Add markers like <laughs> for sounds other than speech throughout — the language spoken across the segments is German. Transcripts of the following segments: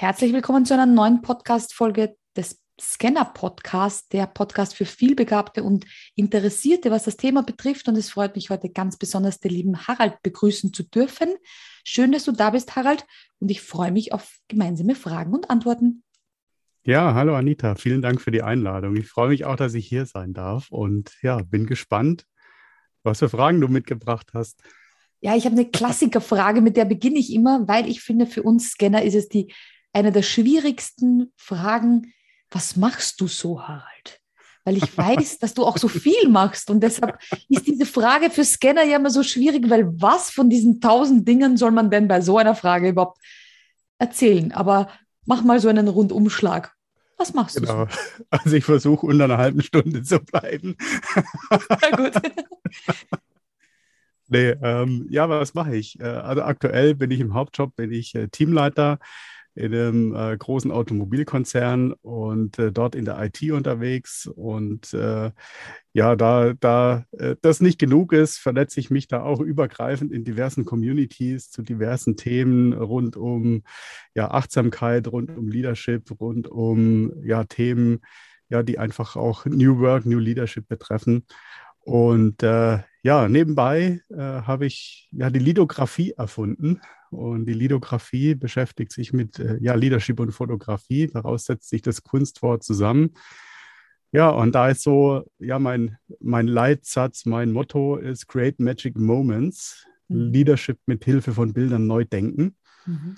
Herzlich willkommen zu einer neuen Podcast-Folge des Scanner Podcast, der Podcast für vielbegabte und Interessierte, was das Thema betrifft. Und es freut mich heute ganz besonders, den lieben Harald begrüßen zu dürfen. Schön, dass du da bist, Harald. Und ich freue mich auf gemeinsame Fragen und Antworten. Ja, hallo Anita, vielen Dank für die Einladung. Ich freue mich auch, dass ich hier sein darf und ja, bin gespannt, was für Fragen du mitgebracht hast. Ja, ich habe eine Klassikerfrage, mit der beginne ich immer, weil ich finde, für uns Scanner ist es die eine der schwierigsten Fragen. Was machst du so, Harald? Weil ich weiß, dass du auch so viel machst und deshalb ist diese Frage für Scanner ja immer so schwierig, weil was von diesen tausend Dingen soll man denn bei so einer Frage überhaupt erzählen? Aber mach mal so einen Rundumschlag. Was machst genau. du? So? Also ich versuche unter einer halben Stunde zu bleiben. Na gut. Nee, ähm, ja, was mache ich? Äh, also aktuell bin ich im Hauptjob, bin ich äh, Teamleiter in einem äh, großen Automobilkonzern und äh, dort in der IT unterwegs. Und äh, ja, da, da äh, das nicht genug ist, verletze ich mich da auch übergreifend in diversen Communities zu diversen Themen rund um ja, Achtsamkeit, rund um Leadership, rund um ja, Themen, ja, die einfach auch New Work, New Leadership betreffen. Und äh, ja, nebenbei äh, habe ich ja die Lithografie erfunden. Und die Lithografie beschäftigt sich mit äh, ja, Leadership und Fotografie. Daraus setzt sich das Kunstwort zusammen. Ja, und da ist so, ja, mein, mein Leitsatz, mein Motto ist Create Magic Moments. Mhm. Leadership mit Hilfe von Bildern neu denken. Mhm.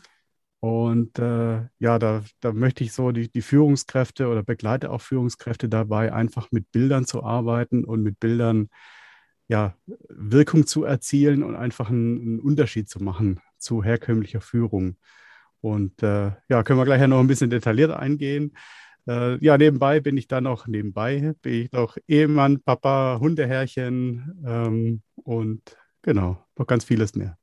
Und äh, ja, da, da möchte ich so die, die Führungskräfte oder begleite auch Führungskräfte dabei, einfach mit Bildern zu arbeiten und mit Bildern ja, Wirkung zu erzielen und einfach einen, einen Unterschied zu machen zu herkömmlicher Führung. Und äh, ja, können wir gleich noch ein bisschen detaillierter eingehen. Äh, ja, nebenbei bin ich dann noch nebenbei, bin ich noch Ehemann, Papa, Hundeherrchen ähm, und genau, noch ganz vieles mehr.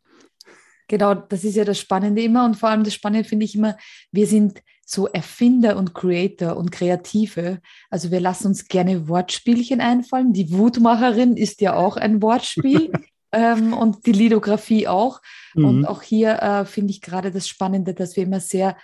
Genau, das ist ja das Spannende immer und vor allem das Spannende finde ich immer, wir sind so Erfinder und Creator und Kreative. Also wir lassen uns gerne Wortspielchen einfallen. Die Wutmacherin ist ja auch ein Wortspiel <laughs> ähm, und die Lithografie auch. Mhm. Und auch hier äh, finde ich gerade das Spannende, dass wir immer sehr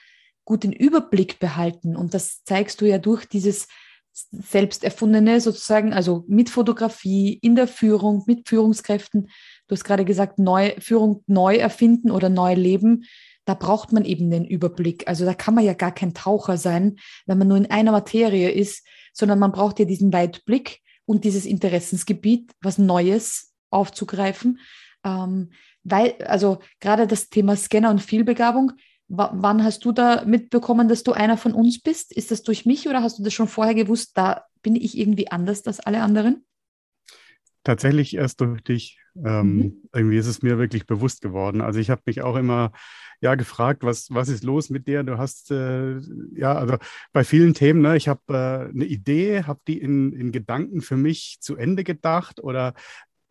gut den Überblick behalten. Und das zeigst du ja durch dieses selbst erfundene sozusagen, also mit Fotografie, in der Führung, mit Führungskräften Du hast gerade gesagt, neu, Führung neu erfinden oder neu leben. Da braucht man eben den Überblick. Also da kann man ja gar kein Taucher sein, wenn man nur in einer Materie ist, sondern man braucht ja diesen Weitblick und dieses Interessensgebiet, was Neues aufzugreifen. Ähm, weil, also gerade das Thema Scanner und Vielbegabung, wann hast du da mitbekommen, dass du einer von uns bist? Ist das durch mich oder hast du das schon vorher gewusst, da bin ich irgendwie anders als alle anderen? Tatsächlich erst durch dich. Ähm, mhm. Irgendwie ist es mir wirklich bewusst geworden. Also ich habe mich auch immer ja gefragt, was, was ist los mit dir? Du hast äh, ja, also bei vielen Themen, ne, ich habe äh, eine Idee, habe die in, in Gedanken für mich zu Ende gedacht oder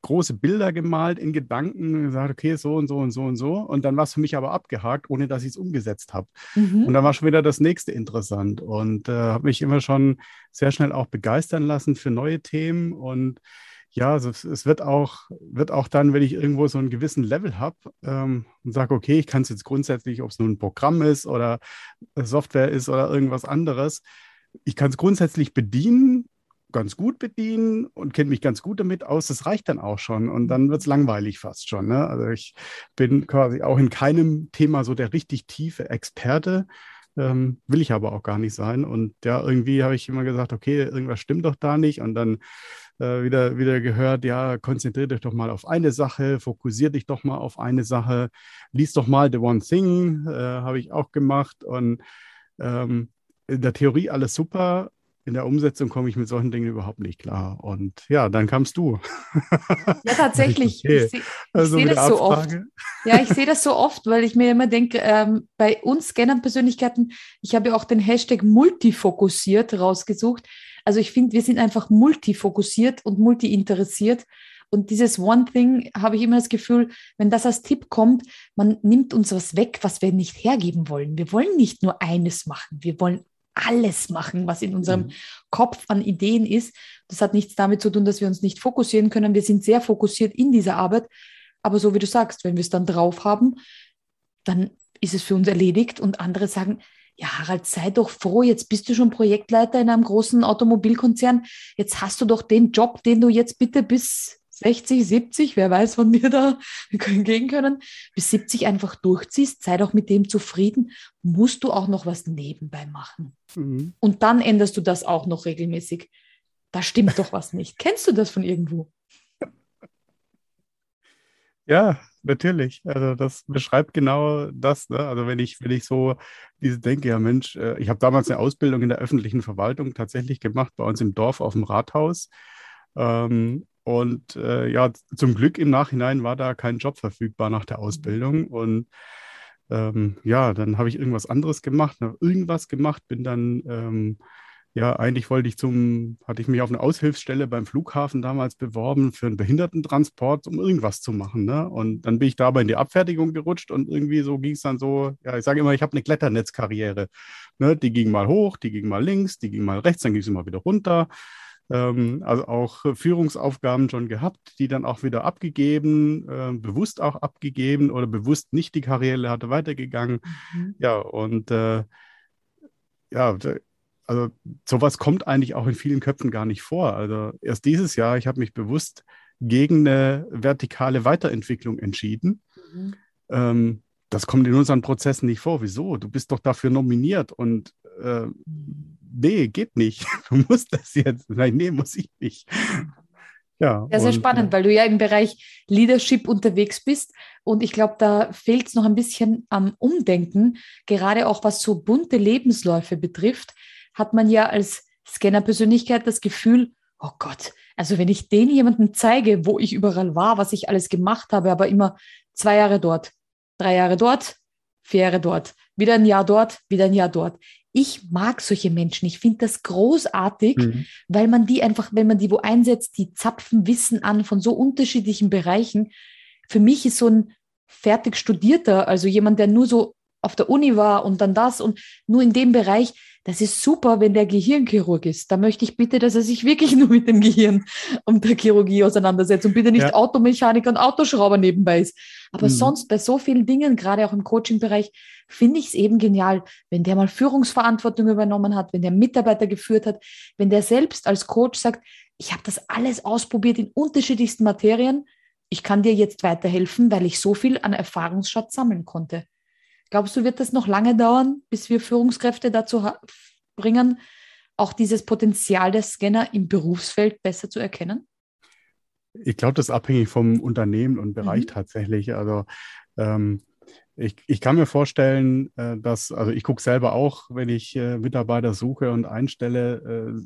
große Bilder gemalt in Gedanken und gesagt, okay, so und so und so und so. Und dann war es für mich aber abgehakt, ohne dass ich es umgesetzt habe. Mhm. Und dann war schon wieder das nächste interessant und äh, habe mich immer schon sehr schnell auch begeistern lassen für neue Themen und ja, also es, wird auch, wird auch dann, wenn ich irgendwo so einen gewissen Level habe ähm, und sage, okay, ich kann es jetzt grundsätzlich, ob es nun ein Programm ist oder Software ist oder irgendwas anderes, ich kann es grundsätzlich bedienen, ganz gut bedienen und kenne mich ganz gut damit aus. Das reicht dann auch schon und dann wird es langweilig fast schon. Ne? Also ich bin quasi auch in keinem Thema so der richtig tiefe Experte. Ähm, will ich aber auch gar nicht sein. Und ja, irgendwie habe ich immer gesagt, okay, irgendwas stimmt doch da nicht. Und dann äh, wieder, wieder gehört, ja, konzentriert dich doch mal auf eine Sache, fokussiert dich doch mal auf eine Sache, lies doch mal The One Thing, äh, habe ich auch gemacht. Und ähm, in der Theorie alles super, in der Umsetzung komme ich mit solchen Dingen überhaupt nicht klar. Und ja, dann kamst du. Ja, tatsächlich. <laughs> okay. Ich sehe also seh das so oft. Ja, ich sehe das so oft, weil ich mir immer denke, ähm, bei uns Scannern-Persönlichkeiten, ich habe ja auch den Hashtag multifokussiert rausgesucht. Also ich finde, wir sind einfach multifokussiert und multi-interessiert. Und dieses One Thing habe ich immer das Gefühl, wenn das als Tipp kommt, man nimmt uns was weg, was wir nicht hergeben wollen. Wir wollen nicht nur eines machen, wir wollen alles machen, was in unserem mhm. Kopf an Ideen ist. Das hat nichts damit zu tun, dass wir uns nicht fokussieren können. Wir sind sehr fokussiert in dieser Arbeit. Aber so wie du sagst, wenn wir es dann drauf haben, dann ist es für uns erledigt und andere sagen, ja, Harald, sei doch froh, jetzt bist du schon Projektleiter in einem großen Automobilkonzern. Jetzt hast du doch den Job, den du jetzt bitte bis 60, 70, wer weiß, wann wir da <laughs> gehen können, bis 70 einfach durchziehst, sei doch mit dem zufrieden, musst du auch noch was nebenbei machen. Mhm. Und dann änderst du das auch noch regelmäßig. Da stimmt doch was nicht. Kennst du das von irgendwo? <laughs> Ja, natürlich. Also das beschreibt genau das. Ne? Also wenn ich, wenn ich so diese denke, ja Mensch, äh, ich habe damals eine Ausbildung in der öffentlichen Verwaltung tatsächlich gemacht, bei uns im Dorf auf dem Rathaus. Ähm, und äh, ja, zum Glück im Nachhinein war da kein Job verfügbar nach der Ausbildung. Und ähm, ja, dann habe ich irgendwas anderes gemacht, irgendwas gemacht, bin dann ähm, ja, eigentlich wollte ich zum, hatte ich mich auf eine Aushilfsstelle beim Flughafen damals beworben für einen Behindertentransport, um irgendwas zu machen. Ne? Und dann bin ich dabei in die Abfertigung gerutscht und irgendwie so ging es dann so, ja, ich sage immer, ich habe eine Kletternetzkarriere. Ne? Die ging mal hoch, die ging mal links, die ging mal rechts, dann ging sie mal wieder runter. Ähm, also auch Führungsaufgaben schon gehabt, die dann auch wieder abgegeben, äh, bewusst auch abgegeben oder bewusst nicht die Karriere hatte weitergegangen. Mhm. Ja, und äh, ja, also sowas kommt eigentlich auch in vielen Köpfen gar nicht vor. Also erst dieses Jahr, ich habe mich bewusst gegen eine vertikale Weiterentwicklung entschieden. Mhm. Ähm, das kommt in unseren Prozessen nicht vor. Wieso? Du bist doch dafür nominiert und äh, nee, geht nicht. <laughs> Du musst das jetzt. Nein, nee, muss ich nicht. Ja, ja sehr und, spannend, weil du ja im Bereich Leadership unterwegs bist. Und ich glaube, da fehlt es noch ein bisschen am Umdenken, gerade auch was so bunte Lebensläufe betrifft hat man ja als Scanner-Persönlichkeit das Gefühl, oh Gott, also wenn ich den jemanden zeige, wo ich überall war, was ich alles gemacht habe, aber immer zwei Jahre dort, drei Jahre dort, vier Jahre dort, wieder ein Jahr dort, wieder ein Jahr dort. Ich mag solche Menschen. Ich finde das großartig, mhm. weil man die einfach, wenn man die wo einsetzt, die zapfen Wissen an von so unterschiedlichen Bereichen. Für mich ist so ein fertig studierter, also jemand, der nur so auf der Uni war und dann das und nur in dem Bereich, das ist super, wenn der Gehirnchirurg ist. Da möchte ich bitte, dass er sich wirklich <laughs> nur mit dem Gehirn und der Chirurgie auseinandersetzt und bitte nicht ja. Automechaniker und Autoschrauber nebenbei ist. Aber mhm. sonst bei so vielen Dingen, gerade auch im Coaching-Bereich, finde ich es eben genial, wenn der mal Führungsverantwortung übernommen hat, wenn der Mitarbeiter geführt hat, wenn der selbst als Coach sagt, ich habe das alles ausprobiert in unterschiedlichsten Materien. Ich kann dir jetzt weiterhelfen, weil ich so viel an Erfahrungsschatz sammeln konnte. Glaubst du, wird das noch lange dauern, bis wir Führungskräfte dazu bringen, auch dieses Potenzial der Scanner im Berufsfeld besser zu erkennen? Ich glaube, das ist abhängig vom Unternehmen und Bereich mhm. tatsächlich. Also ähm, ich, ich, kann mir vorstellen, äh, dass, also ich gucke selber auch, wenn ich äh, Mitarbeiter suche und einstelle, äh,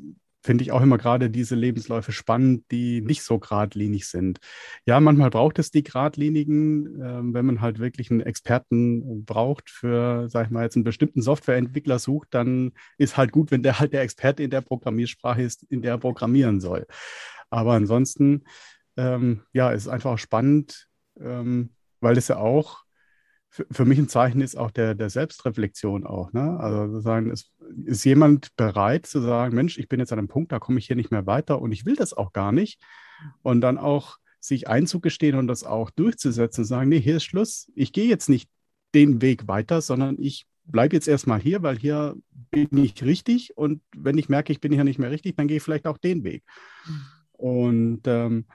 finde ich auch immer gerade diese Lebensläufe spannend, die nicht so geradlinig sind. Ja, manchmal braucht es die geradlinigen, äh, wenn man halt wirklich einen Experten braucht für, sag ich mal, jetzt einen bestimmten Softwareentwickler sucht, dann ist halt gut, wenn der halt der Experte in der Programmiersprache ist, in der er programmieren soll. Aber ansonsten, ähm, ja, ist einfach spannend, ähm, weil es ja auch für, für mich ein Zeichen ist auch der, der Selbstreflexion auch. Ne? Also sagen, ist, ist jemand bereit zu sagen, Mensch, ich bin jetzt an einem Punkt, da komme ich hier nicht mehr weiter und ich will das auch gar nicht. Und dann auch sich einzugestehen und das auch durchzusetzen und sagen, nee, hier ist Schluss. Ich gehe jetzt nicht den Weg weiter, sondern ich bleibe jetzt erstmal hier, weil hier bin ich richtig. Und wenn ich merke, ich bin hier nicht mehr richtig, dann gehe ich vielleicht auch den Weg. Mhm. Und ähm,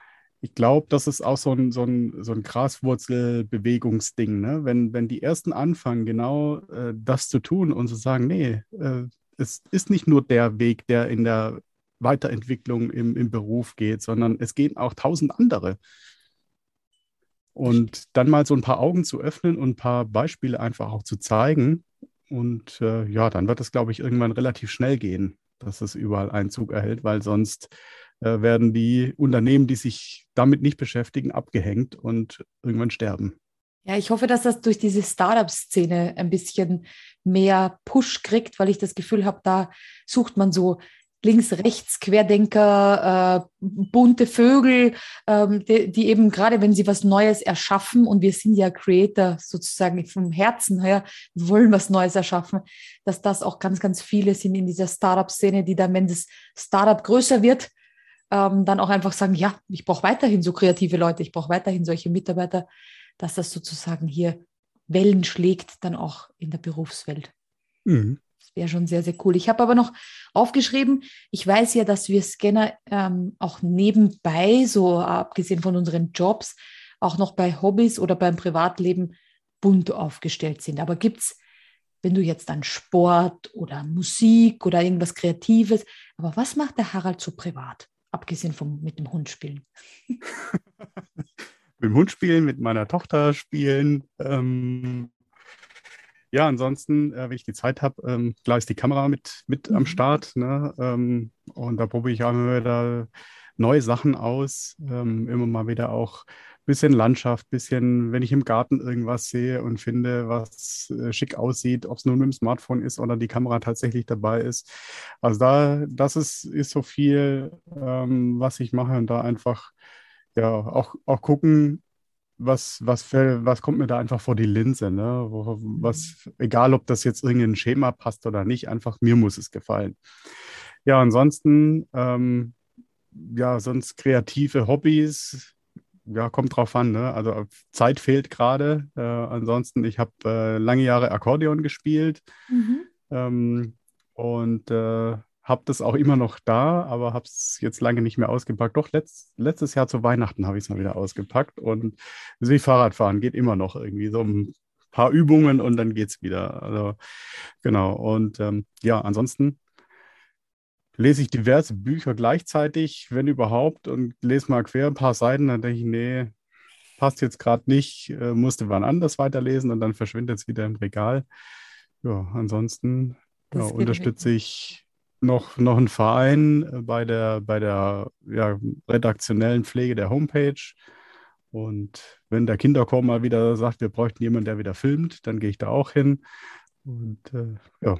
ich glaube, das ist auch so ein, so ein, so ein Graswurzelbewegungsding. Ne? Wenn, wenn die Ersten anfangen, genau äh, das zu tun und zu sagen, nee, äh, es ist nicht nur der Weg, der in der Weiterentwicklung im, im Beruf geht, sondern es gehen auch tausend andere. Und dann mal so ein paar Augen zu öffnen und ein paar Beispiele einfach auch zu zeigen. Und äh, ja, dann wird es, glaube ich, irgendwann relativ schnell gehen, dass es überall Einzug erhält, weil sonst äh, werden die Unternehmen, die sich damit nicht beschäftigen, abgehängt und irgendwann sterben. Ja, ich hoffe, dass das durch diese Startup-Szene ein bisschen mehr Push kriegt, weil ich das Gefühl habe, da sucht man so links, rechts, Querdenker, äh, bunte Vögel, ähm, die, die, eben gerade, wenn sie was Neues erschaffen, und wir sind ja Creator sozusagen vom Herzen her, wollen was Neues erschaffen, dass das auch ganz, ganz viele sind in dieser Startup-Szene, die dann, wenn das Startup größer wird, ähm, dann auch einfach sagen, ja, ich brauche weiterhin so kreative Leute, ich brauche weiterhin solche Mitarbeiter, dass das sozusagen hier Wellen schlägt, dann auch in der Berufswelt. Mhm. wäre schon sehr, sehr cool. Ich habe aber noch aufgeschrieben, ich weiß ja, dass wir Scanner ähm, auch nebenbei, so abgesehen von unseren Jobs, auch noch bei Hobbys oder beim Privatleben bunt aufgestellt sind. Aber gibt es, wenn du jetzt an Sport oder Musik oder irgendwas Kreatives, aber was macht der Harald so privat, abgesehen vom mit dem Hund spielen? <laughs> mit dem Hund spielen, mit meiner Tochter spielen. Ähm, ja, ansonsten, äh, wenn ich die Zeit habe, ähm, klar ist die Kamera mit, mit mhm. am Start. Ne? Ähm, und da probiere ich auch immer wieder neue Sachen aus. Ähm, immer mal wieder auch bisschen Landschaft, bisschen, wenn ich im Garten irgendwas sehe und finde, was äh, schick aussieht, ob es nur mit dem Smartphone ist oder die Kamera tatsächlich dabei ist. Also da, das ist, ist so viel, ähm, was ich mache und da einfach ja auch, auch gucken, was, was, für, was kommt mir da einfach vor die Linse, ne? Was, egal ob das jetzt irgendein Schema passt oder nicht, einfach mir muss es gefallen. Ja, ansonsten, ähm, ja, sonst kreative Hobbys, ja, kommt drauf an, ne? Also Zeit fehlt gerade. Äh, ansonsten, ich habe äh, lange Jahre Akkordeon gespielt mhm. ähm, und äh, habe das auch immer noch da, aber habe es jetzt lange nicht mehr ausgepackt. Doch letzt, letztes Jahr zu Weihnachten habe ich es mal wieder ausgepackt und so wie Fahrradfahren geht immer noch irgendwie so ein paar Übungen und dann geht es wieder. Also genau. Und ähm, ja, ansonsten lese ich diverse Bücher gleichzeitig, wenn überhaupt, und lese mal quer ein paar Seiten, dann denke ich, nee, passt jetzt gerade nicht, äh, musste wann anders weiterlesen und dann verschwindet es wieder im Regal. Ja, ansonsten ja, unterstütze ich noch, noch einen Verein äh, bei der, bei der ja, redaktionellen Pflege der Homepage. Und wenn der Kinderchor mal wieder sagt, wir bräuchten jemanden, der wieder filmt, dann gehe ich da auch hin. Und äh, ja.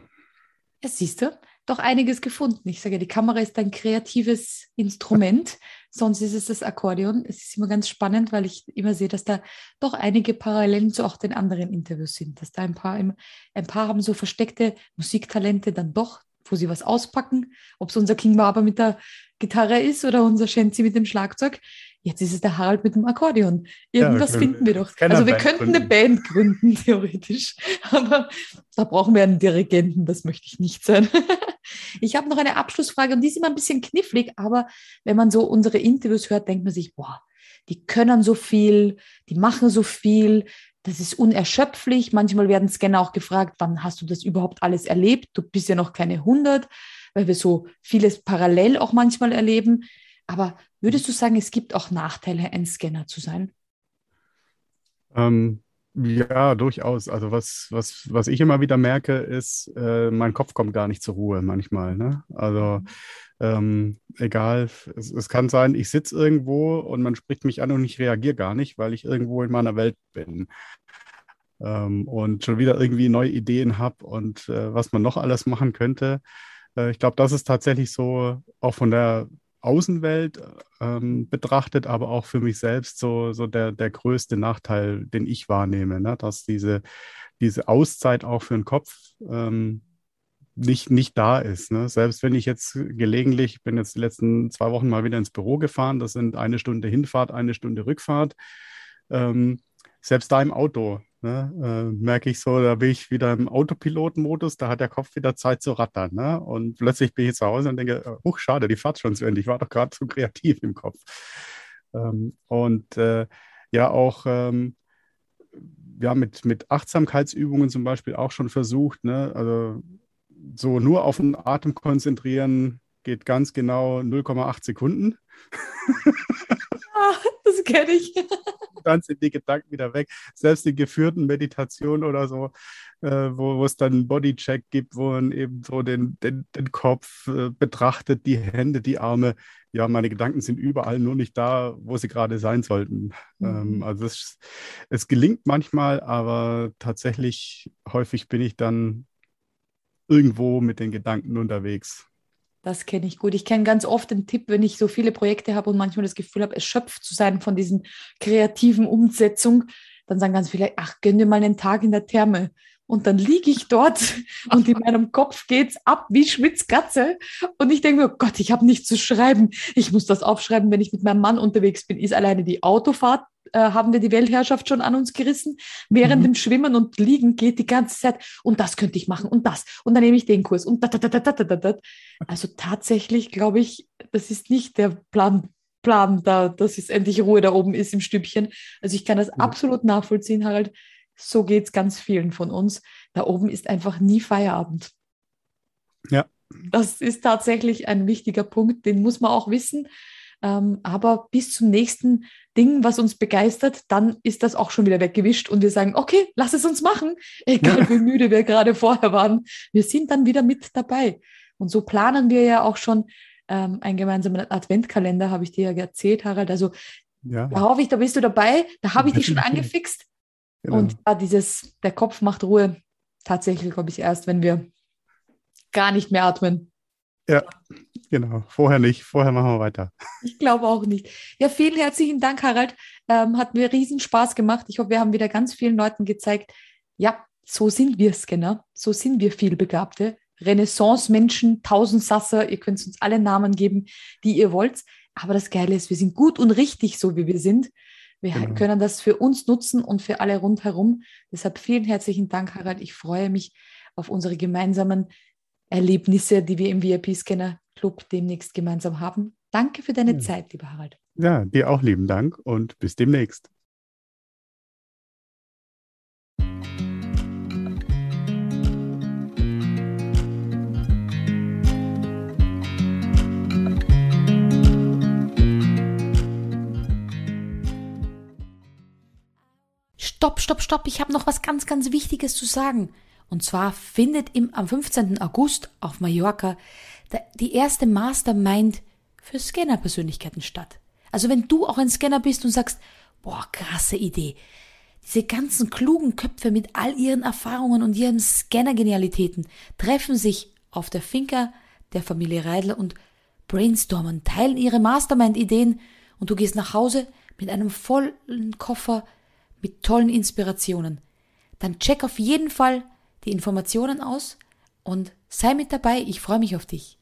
Ja, siehst du, doch einiges gefunden. Ich sage, die Kamera ist ein kreatives Instrument, sonst ist es das Akkordeon. Es ist immer ganz spannend, weil ich immer sehe, dass da doch einige Parallelen zu auch den anderen Interviews sind. Dass da ein paar, ein paar haben so versteckte Musiktalente dann doch wo sie was auspacken, ob es unser King Barber mit der Gitarre ist oder unser Shenzi mit dem Schlagzeug. Jetzt ist es der Harald mit dem Akkordeon. Irgendwas ja, finden wir doch. Also wir könnten gründen. eine Band gründen, <laughs> theoretisch. Aber da brauchen wir einen Dirigenten, das möchte ich nicht sein. <laughs> ich habe noch eine Abschlussfrage und die ist immer ein bisschen knifflig, aber wenn man so unsere Interviews hört, denkt man sich, boah, die können so viel, die machen so viel, das ist unerschöpflich. Manchmal werden Scanner auch gefragt, wann hast du das überhaupt alles erlebt? Du bist ja noch keine 100, weil wir so vieles parallel auch manchmal erleben. Aber würdest du sagen, es gibt auch Nachteile, ein Scanner zu sein? Ähm, ja, durchaus. Also was, was, was ich immer wieder merke, ist, äh, mein Kopf kommt gar nicht zur Ruhe manchmal. Ne? Also ähm, egal, es, es, kann sein, ich sitze irgendwo und man spricht mich an und ich reagiere gar nicht, weil ich irgendwo in meiner Welt bin ähm, und schon wieder irgendwie neue Ideen habe und äh, was man noch alles machen könnte. Äh, ich glaube, das ist tatsächlich so auch von der Außenwelt ähm, betrachtet, aber auch für mich selbst so, so der, der größte Nachteil, den ich wahrnehme, ne? dass diese, diese Auszeit auch für den Kopf ähm, nicht, nicht da ist. Ne? Selbst wenn ich jetzt gelegentlich, ich bin jetzt die letzten zwei Wochen mal wieder ins Büro gefahren, das sind eine Stunde Hinfahrt, eine Stunde Rückfahrt. Ähm, selbst da im Auto ne, äh, merke ich so, da bin ich wieder im Autopilotenmodus, da hat der Kopf wieder Zeit zu rattern. Ne? Und plötzlich bin ich zu Hause und denke, huch, schade, die Fahrt schon zu Ende. Ich war doch gerade zu kreativ im Kopf. Ähm, und äh, ja, auch ähm, ja, mit, mit Achtsamkeitsübungen zum Beispiel auch schon versucht, ne? also so nur auf den Atem konzentrieren geht ganz genau 0,8 Sekunden. Ah, das kenne ich. <laughs> Dann sind die Gedanken wieder weg. Selbst in geführten Meditationen oder so, äh, wo, wo es dann einen Bodycheck gibt, wo man eben so den, den, den Kopf äh, betrachtet, die Hände, die Arme. Ja, meine Gedanken sind überall, nur nicht da, wo sie gerade sein sollten. Mhm. Ähm, also es, es gelingt manchmal, aber tatsächlich häufig bin ich dann irgendwo mit den Gedanken unterwegs. Das kenne ich gut. Ich kenne ganz oft den Tipp, wenn ich so viele Projekte habe und manchmal das Gefühl habe, erschöpft zu sein von diesen kreativen Umsetzungen, dann sagen ganz viele, ach, gönn dir mal einen Tag in der Therme. Und dann liege ich dort <laughs> und in meinem Kopf geht es ab wie Schwitzkatze. Und ich denke mir, oh Gott, ich habe nichts zu schreiben. Ich muss das aufschreiben, wenn ich mit meinem Mann unterwegs bin. Ist alleine die Autofahrt äh, haben wir die Weltherrschaft schon an uns gerissen. Während mhm. dem Schwimmen und Liegen geht die ganze Zeit, und das könnte ich machen, und das, und dann nehme ich den Kurs, und da, da, da, da, da, da, da. Also tatsächlich glaube ich, das ist nicht der Plan, Plan da, dass es endlich Ruhe da oben ist im Stübchen. Also ich kann das ja. absolut nachvollziehen, Harald. So geht es ganz vielen von uns. Da oben ist einfach nie Feierabend. Ja. Das ist tatsächlich ein wichtiger Punkt, den muss man auch wissen. Ähm, aber bis zum nächsten Ding, was uns begeistert, dann ist das auch schon wieder weggewischt und wir sagen, okay, lass es uns machen, <laughs> egal ja. wie müde wir gerade vorher waren. Wir sind dann wieder mit dabei. Und so planen wir ja auch schon ähm, einen gemeinsamen Adventkalender, habe ich dir ja erzählt, Harald. Also ja. da hoffe ich, da bist du dabei. Da habe ich dich schon angefixt. Genau. Und ja, dieses, der Kopf macht Ruhe, tatsächlich, glaube ich, erst, wenn wir gar nicht mehr atmen. Ja, genau. Vorher nicht. Vorher machen wir weiter. Ich glaube auch nicht. Ja, vielen herzlichen Dank, Harald. Ähm, hat mir riesen Spaß gemacht. Ich hoffe, wir haben wieder ganz vielen Leuten gezeigt, ja, so sind wir Scanner. So sind wir vielbegabte. Renaissance-Menschen, Tausendsasser, ihr könnt uns alle Namen geben, die ihr wollt. Aber das Geile ist, wir sind gut und richtig, so wie wir sind. Wir genau. können das für uns nutzen und für alle rundherum. Deshalb vielen herzlichen Dank, Harald. Ich freue mich auf unsere gemeinsamen Erlebnisse, die wir im VIP-Scanner Club demnächst gemeinsam haben. Danke für deine ja. Zeit, lieber Harald. Ja, dir auch lieben Dank und bis demnächst. Stopp, stopp, stopp, ich habe noch was ganz, ganz Wichtiges zu sagen. Und zwar findet im, am 15. August auf Mallorca die erste Mastermind für Scanner-Persönlichkeiten statt. Also wenn du auch ein Scanner bist und sagst, boah, krasse Idee. Diese ganzen klugen Köpfe mit all ihren Erfahrungen und ihren Scanner-Genialitäten treffen sich auf der Finca der Familie Reidler und brainstormen, teilen ihre Mastermind-Ideen und du gehst nach Hause mit einem vollen Koffer mit tollen Inspirationen. Dann check auf jeden Fall die Informationen aus und sei mit dabei. Ich freue mich auf dich.